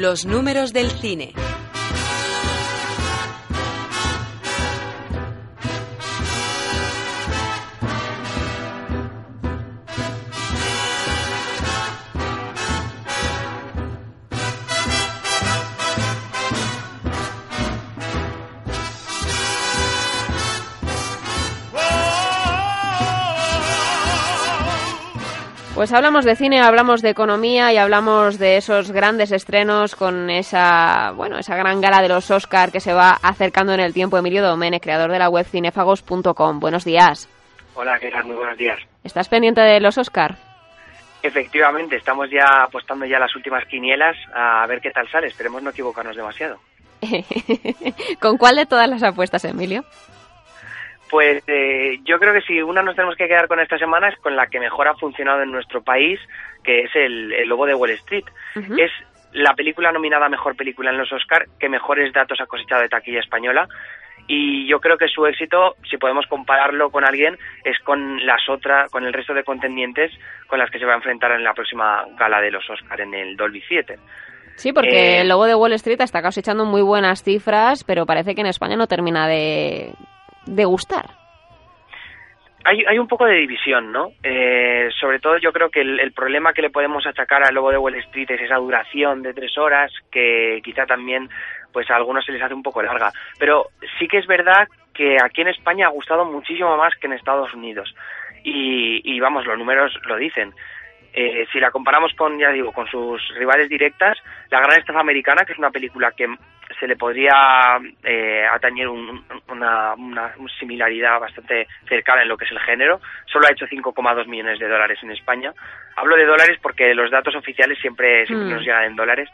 Los números del cine. Pues hablamos de cine, hablamos de economía y hablamos de esos grandes estrenos con esa, bueno, esa gran gala de los Oscar que se va acercando en el tiempo. Emilio Domene, creador de la web cinefagos.com. Buenos días. Hola, ¿qué tal? Muy buenos días. ¿Estás pendiente de los Oscar? Efectivamente, estamos ya apostando ya las últimas quinielas a ver qué tal sale. Esperemos no equivocarnos demasiado. ¿Con cuál de todas las apuestas, Emilio? Pues eh, yo creo que si una nos tenemos que quedar con esta semana es con la que mejor ha funcionado en nuestro país, que es el, Lobo de Wall Street. Es la película nominada a Mejor Película en los Oscar que mejores datos ha cosechado de taquilla española. Y yo creo que su éxito, si podemos compararlo con alguien, es con las otras, con el resto de contendientes con las que se va a enfrentar en la próxima gala de los Oscar en el Dolby Theatre. Sí, porque eh, el logo de Wall Street está cosechando muy buenas cifras, pero parece que en España no termina de, de gustar? Hay, hay un poco de división, ¿no? Eh, sobre todo yo creo que el, problema que le podemos achacar al lobo de Wall Street es esa duración de tres horas que quizá también pues a algunos se les hace un poco larga. Pero sí que es verdad que aquí en España ha gustado muchísimo más que en Estados Unidos. Y, y vamos, los números lo dicen. Eh, si la comparamos con, ya digo, con sus rivales directas, La Gran Estafa Americana, que es una película que se le podría eh, atañer una, similaridad bastante cercana en lo que es el género, solo ha hecho 5,2 millones de dólares en España. Hablo de dólares porque los datos oficiales siempre, siempre mm. nos llegan en dólares.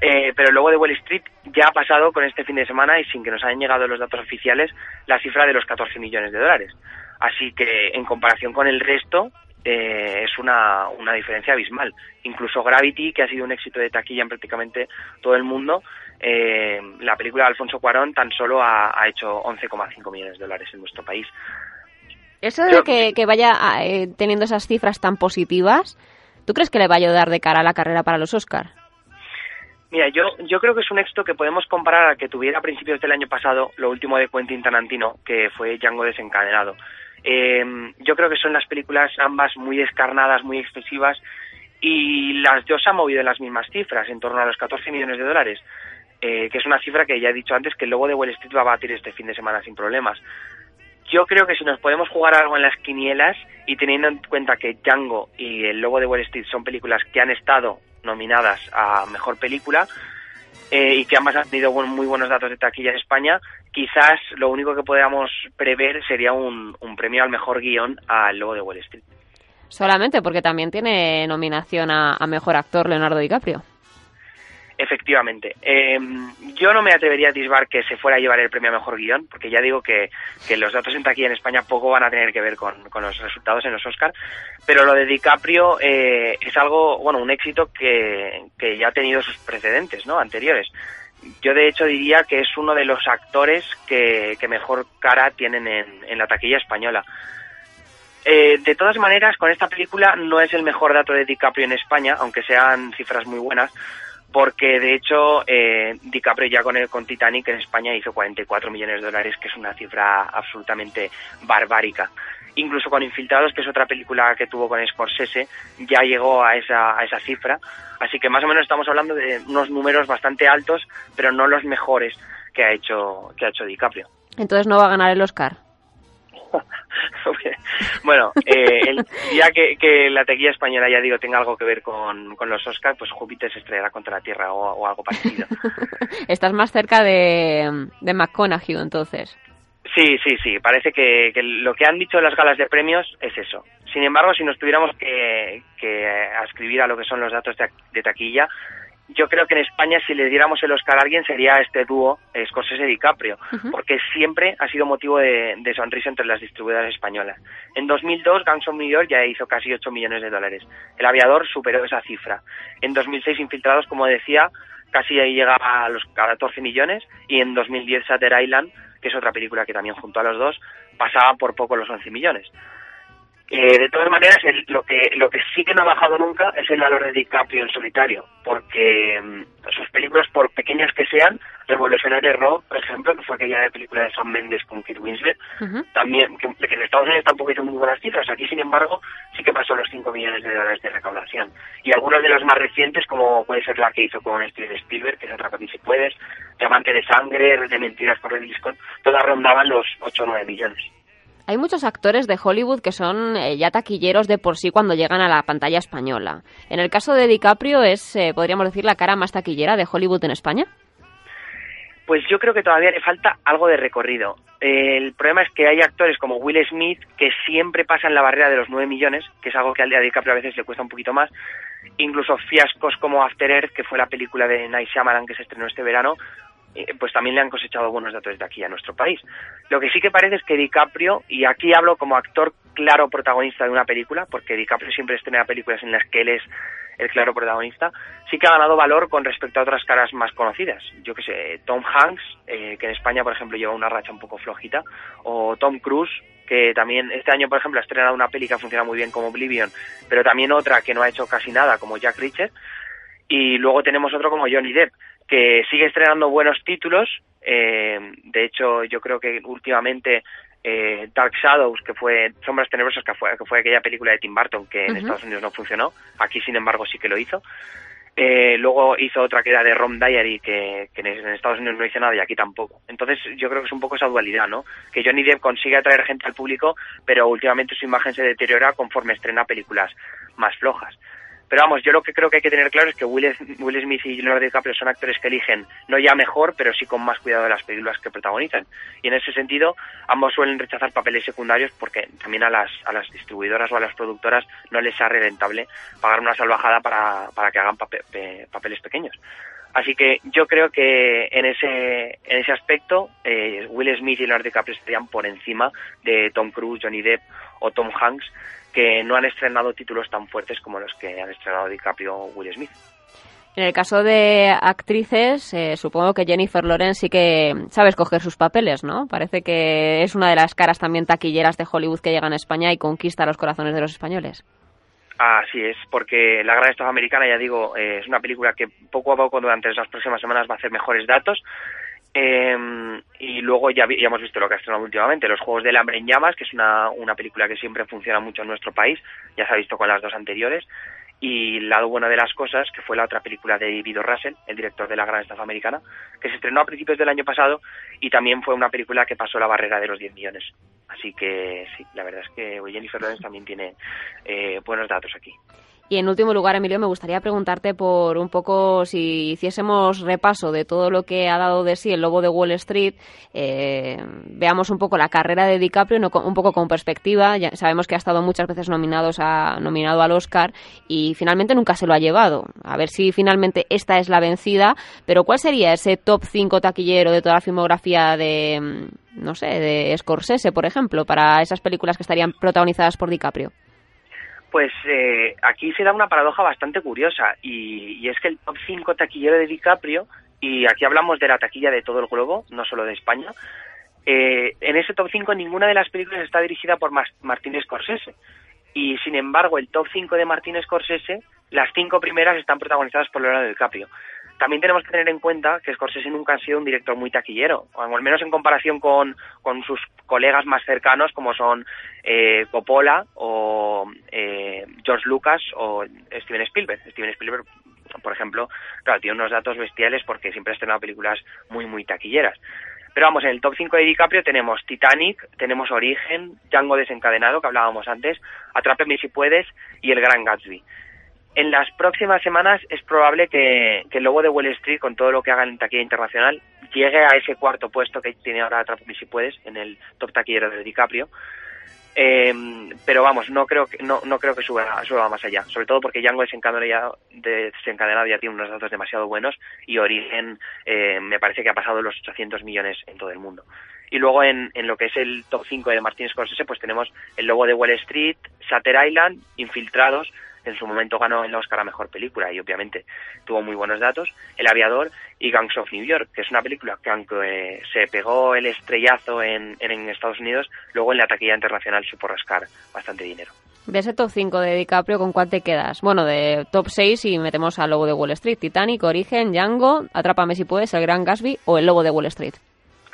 Eh, pero luego de Wall Street ya ha pasado con este fin de semana y sin que nos hayan llegado los datos oficiales la cifra de los 14 millones de dólares. Así que en comparación con el resto, eh, es una, una diferencia abismal. Incluso Gravity, que ha sido un éxito de taquilla en prácticamente todo el mundo, eh, la película de Alfonso Cuarón tan solo ha, hecho 11,5 millones de dólares en nuestro país. Eso de que, vaya eh, teniendo esas cifras tan positivas, ¿tú crees que le va a ayudar de cara a la carrera para los Oscar? Mira, yo, yo creo que es un éxito que podemos comparar al que tuviera a principios del año pasado lo último de Quentin Tarantino, que fue Django desencadenado. Eh, yo creo que son las películas ambas muy descarnadas, muy excesivas y las dos han movido en las mismas cifras, en torno a los 14 millones de dólares, eh, que es una cifra que ya he dicho antes que el lobo de Wall Street va a batir este fin de semana sin problemas. Yo creo que si nos podemos jugar algo en las quinielas y teniendo en cuenta que Django y el lobo de Wall Street son películas que han estado nominadas a mejor película, eh, y que ambas han tenido muy buenos datos de taquilla en España, quizás lo único que podamos prever sería un, premio al mejor guion al Lobo de Wall Street. Solamente porque también tiene nominación a Mejor Actor Leonardo DiCaprio. Efectivamente. Eh, yo no me atrevería a disbar que se fuera a llevar el premio a mejor guion, porque ya digo que, los datos en taquilla en España poco van a tener que ver con, los resultados en los Oscar, pero lo de DiCaprio eh, es algo, bueno, un éxito que, ya ha tenido sus precedentes, ¿no? Anteriores. Yo de hecho diría que es uno de los actores que, mejor cara tienen en, la taquilla española. Eh, de todas maneras, con esta película no es el mejor dato de DiCaprio en España, aunque sean cifras muy buenas, porque de hecho eh, DiCaprio ya con, el, con Titanic en España hizo 44 millones de dólares, que es una cifra absolutamente barbárica. Incluso con Infiltrados, que es otra película que tuvo con Scorsese, ya llegó a esa, a esa cifra. Así que más o menos estamos hablando de unos números bastante altos, pero no los mejores que ha hecho, que ha hecho DiCaprio. Entonces no va a ganar el Oscar. Bueno, eh, el día que, la tequilla española, ya digo, tenga algo que ver con, los Oscars, pues Júpiter se estrellará contra la Tierra o, algo parecido. Estás más cerca de, de McConaughey, entonces. Sí, sí, sí. Parece que, lo que han dicho las galas de premios es eso. Sin embargo, si nos tuviéramos que, que ascribir a lo que son los datos de taquilla, yo creo que en España si le diéramos el Oscar a alguien sería este dúo Scorsese-DiCaprio, porque siempre ha sido motivo de, sonrisa entre las distribuidoras españolas. En 2002 Guns of New York ya hizo casi 8 millones de dólares. El aviador superó esa cifra. En 2006 Infiltrados, como decía, casi ahí llega a los 14 millones y en 2010 Shutter Island, que es otra película que también junto a los dos, pasaba por poco los 11 millones. Eh, de todas maneras, lo que lo que sí que no ha bajado nunca es el valor de DiCaprio en solitario, porque mm, sus películas, por pequeñas que sean, Revolutionary Road, por ejemplo, que fue aquella película de Sam Mendes con Kate Winslet, también, que, en Estados Unidos tampoco hizo muy buenas cifras, aquí sin embargo sí que pasó los 5 millones de dólares de recaudación. Y algunas de las más recientes, como puede ser la que hizo con Steven Spielberg, que es Atrápate si puedes, Diamante de Sangre, de Mentiras por el Scott, todas rondaban los 8 o 9 millones. Hay muchos actores de Hollywood que son eh, ya taquilleros de por sí cuando llegan a la pantalla española. En el caso de DiCaprio es, eh, podríamos decir, la cara más taquillera de Hollywood en España. Pues yo creo que todavía le falta algo de recorrido. el problema es que hay actores como Will Smith que siempre pasan la barrera de los 9 millones, que es algo que al DiCaprio a veces le cuesta un poquito más. Incluso fiascos como After Earth, que fue la película de Night Shyamalan que se estrenó este verano, eh, pues también le han cosechado buenos datos de aquí a nuestro país. Lo que sí que parece es que DiCaprio, y aquí hablo como actor claro protagonista de una película, porque DiCaprio siempre estrena películas en las que él es el claro protagonista, sí que ha ganado valor con respecto a otras caras más conocidas. Yo que sé, Tom Hanks, eh, que en España, por ejemplo, lleva una racha un poco flojita, o Tom Cruise, que también este año, por ejemplo, ha estrenado una peli que funciona muy bien como Oblivion, pero también otra que no ha hecho casi nada, como Jack Reacher. Y luego tenemos otro como Johnny Depp, que sigue estrenando buenos títulos. Eh, de hecho, yo creo que últimamente eh, Dark Shadows, que fue Sombras Tenebrosas, que fue, que fue aquella película de Tim Burton que en Estados Unidos no funcionó, aquí sin embargo sí que lo hizo. Eh, luego hizo otra que era de Rom Diary, que, que, en Estados Unidos no hizo nada y aquí tampoco. Entonces yo creo que es un poco esa dualidad, ¿no? Que Johnny Depp consigue atraer gente al público, pero últimamente su imagen se deteriora conforme estrena películas más flojas. Pero vamos, yo lo que creo que hay que tener claro es que Will, Smith y Leonardo DiCaprio son actores que eligen no ya mejor, pero sí con más cuidado de las películas que protagonizan. Y en ese sentido, ambos suelen rechazar papeles secundarios porque también a las, a las distribuidoras o a las productoras no les sale rentable pagar una salvajada para, para que hagan papeles pequeños. Así que yo creo que en ese, en ese aspecto eh, Will Smith y Leonardo DiCaprio estarían por encima de Tom Cruise, Johnny Depp o Tom Hanks que no han estrenado títulos tan fuertes como los que han estrenado DiCaprio o Will Smith. En el caso de actrices, eh, supongo que Jennifer Lawrence sí que sabe escoger sus papeles, ¿no? Parece que es una de las caras también taquilleras de Hollywood que llegan a España y conquista los corazones de los españoles. Así es, porque La Gran Estafa Americana, ya digo, eh, es una película que poco a poco durante las próximas semanas va a hacer mejores datos. Eh, y luego ya, hemos visto lo que ha estrenado últimamente, Los Juegos del Hambre en Llamas, que es una, una película que siempre funciona mucho en nuestro país, ya se ha visto con las dos anteriores. Y lado bueno de las cosas, que fue la otra película de David Russell, el director de La Gran Estafa Americana, que se estrenó a principios del año pasado y también fue una película que pasó la barrera de los 10 millones. Así que sí, la verdad es que Jennifer Lawrence también tiene eh, buenos datos aquí. Y en último lugar, Emilio, me gustaría preguntarte por un poco si hiciésemos repaso de todo lo que ha dado de sí el Lobo de Wall Street, eh, veamos un poco la carrera de DiCaprio, un poco con perspectiva. Ya sabemos que ha estado muchas veces nominados a, nominado al Oscar y finalmente nunca se lo ha llevado. A ver si finalmente esta es la vencida, pero ¿cuál sería ese top 5 taquillero de toda la filmografía de, no sé, de Scorsese, por ejemplo, para esas películas que estarían protagonizadas por DiCaprio? Pues eh, aquí se da una paradoja bastante curiosa y, es que el top 5 taquillero de DiCaprio, y aquí hablamos de la taquilla de todo el globo, no solo de España, eh, en ese top 5 ninguna de las películas está dirigida por Martín Scorsese. Y sin embargo, el top 5 de Martín Scorsese, las cinco primeras están protagonizadas por Leonardo DiCaprio. También tenemos que tener en cuenta que Scorsese nunca ha sido un director muy taquillero, al menos en comparación con, sus colegas más cercanos como son eh, Coppola o eh, George Lucas o Steven Spielberg. Steven Spielberg, por ejemplo, tiene unos datos bestiales porque siempre ha estrenado películas muy, muy taquilleras. Pero vamos, en el top 5 de DiCaprio tenemos Titanic, tenemos Origen, Django desencadenado, que hablábamos antes, Atrápeme si puedes y El Gran Gatsby en las próximas semanas es probable que, el Lobo de Wall Street, con todo lo que haga en taquilla internacional, llegue a ese cuarto puesto que tiene ahora Atrápame si puedes, en el top taquillero de DiCaprio. Em, pero vamos, no creo que no, no creo que suba, suba más allá, sobre todo porque Django desencadenado desencadenado ya tiene unos datos demasiado buenos y Origen eh, me parece que ha pasado los 800 millones en todo el mundo. Y luego en, en lo que es el top 5 de Martin Scorsese, pues tenemos El Lobo de Wall Street, Shutter Island, Infiltrados, en su momento ganó el Oscar a Mejor Película y obviamente tuvo muy buenos datos, El Aviador y Gangs of New York, que es una película que aunque eh, se pegó el estrellazo en, Estados Unidos, luego en la taquilla internacional supo rascar bastante dinero. De ese top 5 de DiCaprio, ¿con cuál te quedas? Bueno, de top 6 y metemos al Lobo de Wall Street. Titanic, Origen, Django, Atrápame si puedes, El Gran Gatsby o El Lobo de Wall Street.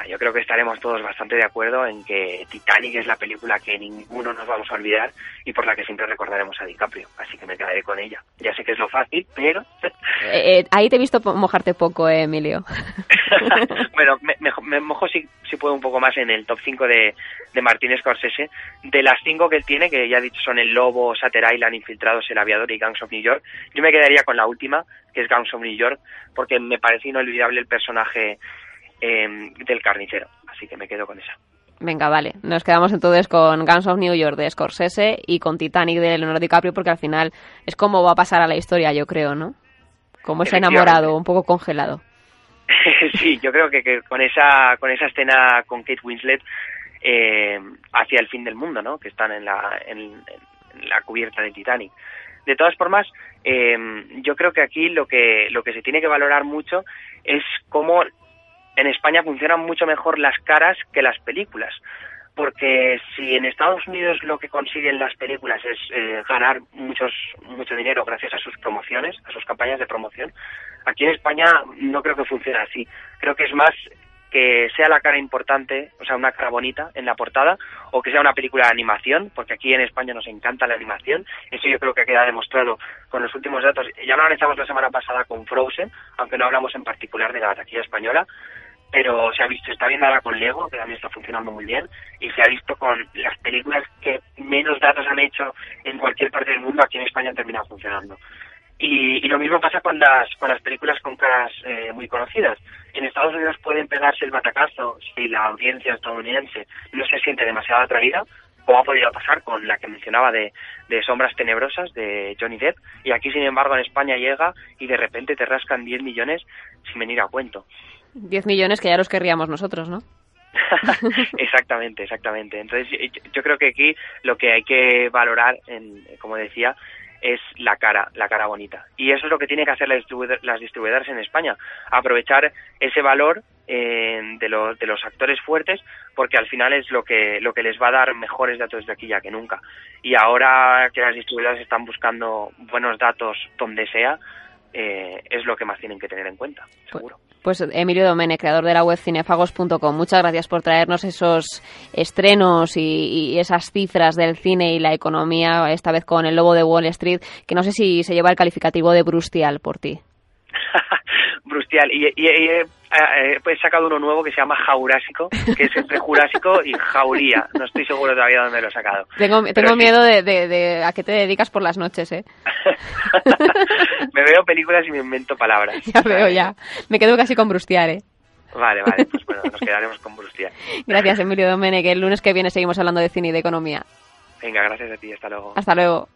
Yo creo que estaremos todos bastante de acuerdo en que Titanic es la película que ninguno nos vamos a olvidar y por la que siempre recordaremos a DiCaprio. Así que me quedaré con ella. Ya sé que es lo fácil, pero... Eh, eh, ahí te he visto mojarte poco, eh, Emilio. bueno, me, mojo si, si, puedo un poco más en el top 5 de, de Martín Scorsese. De las 5 que él tiene, que ya he dicho son El Lobo, Satter Island, Infiltrados, El Aviador y Gangs of New York, yo me quedaría con la última, que es Gangs of New York, porque me parece inolvidable el personaje Em, del carnicero. Así que me quedo con esa. Venga, vale. Nos quedamos entonces con Guns of New York de Scorsese y con Titanic de Leonardo DiCaprio porque al final es como va a pasar a la historia, yo creo, ¿no? Como ese enamorado, un poco congelado. sí, yo creo que, con esa con esa escena con Kate Winslet eh, hacia el fin del mundo, ¿no? Que están en la, en, la cubierta de Titanic. De todas formas, eh, yo creo que aquí lo que lo que se tiene que valorar mucho es cómo en España funcionan mucho mejor las caras que las películas. Porque si en Estados Unidos lo que consiguen las películas es eh, ganar muchos, mucho dinero gracias a sus promociones, a sus campañas de promoción, aquí en España no creo que funcione así. Creo que es más que sea la cara importante, o sea, una cara bonita en la portada, o que sea una película de animación, porque aquí en España nos encanta la animación. Eso yo creo que queda demostrado con los últimos datos. Ya lo analizamos la semana pasada con Frozen, aunque no hablamos en particular de la taquilla española, pero se ha visto, está viendo ahora con Lego, que también está funcionando muy bien, y se ha visto con las películas que menos datos han hecho en cualquier parte del mundo, aquí en España han terminado funcionando. Y, lo mismo pasa con las, con las películas con caras eh, muy conocidas. En Estados Unidos pueden pegarse el batacazo si la audiencia estadounidense no se siente demasiado atraída, como ha podido pasar con la que mencionaba de, de Sombras Tenebrosas de Johnny Depp, y aquí sin embargo en España llega y de repente te rascan 10 millones sin venir a cuento. 10 millones que ya los querríamos nosotros, ¿no? exactamente, exactamente. Entonces yo creo que aquí lo que hay que valorar, en, como decía, es la cara, la cara bonita. Y eso es lo que tiene que hacer las distribuidoras en España, aprovechar ese valor eh, de, los, de los actores fuertes, porque al final es lo que, lo que les va a dar mejores datos de aquí ya que nunca. Y ahora que las distribuidoras están buscando buenos datos donde sea, eh, es lo que más tienen que tener en cuenta, pues seguro. Pues Emilio Domene, creador de la web cinefagos.com, muchas gracias por traernos esos estrenos y, esas cifras del cine y la economía, esta vez con El Lobo de Wall Street, que no sé si se lleva el calificativo de brustial por ti. Brustial. Y, y, eh, he sacado uno nuevo que se llama Jaurásico, que es entre Jurásico y Jauría. No estoy seguro todavía de dónde lo he sacado. Tengo, tengo miedo de, de, a qué te dedicas por las noches, ¿eh? me veo películas y me invento palabras. Ya veo, ya. Me quedo casi con Brustiar, ¿eh? Vale, vale, pues bueno, nos quedaremos con Brustiar. Gracias, Emilio Domene, que el lunes que viene seguimos hablando de cine y de economía. Venga, gracias a ti, hasta luego. Hasta luego.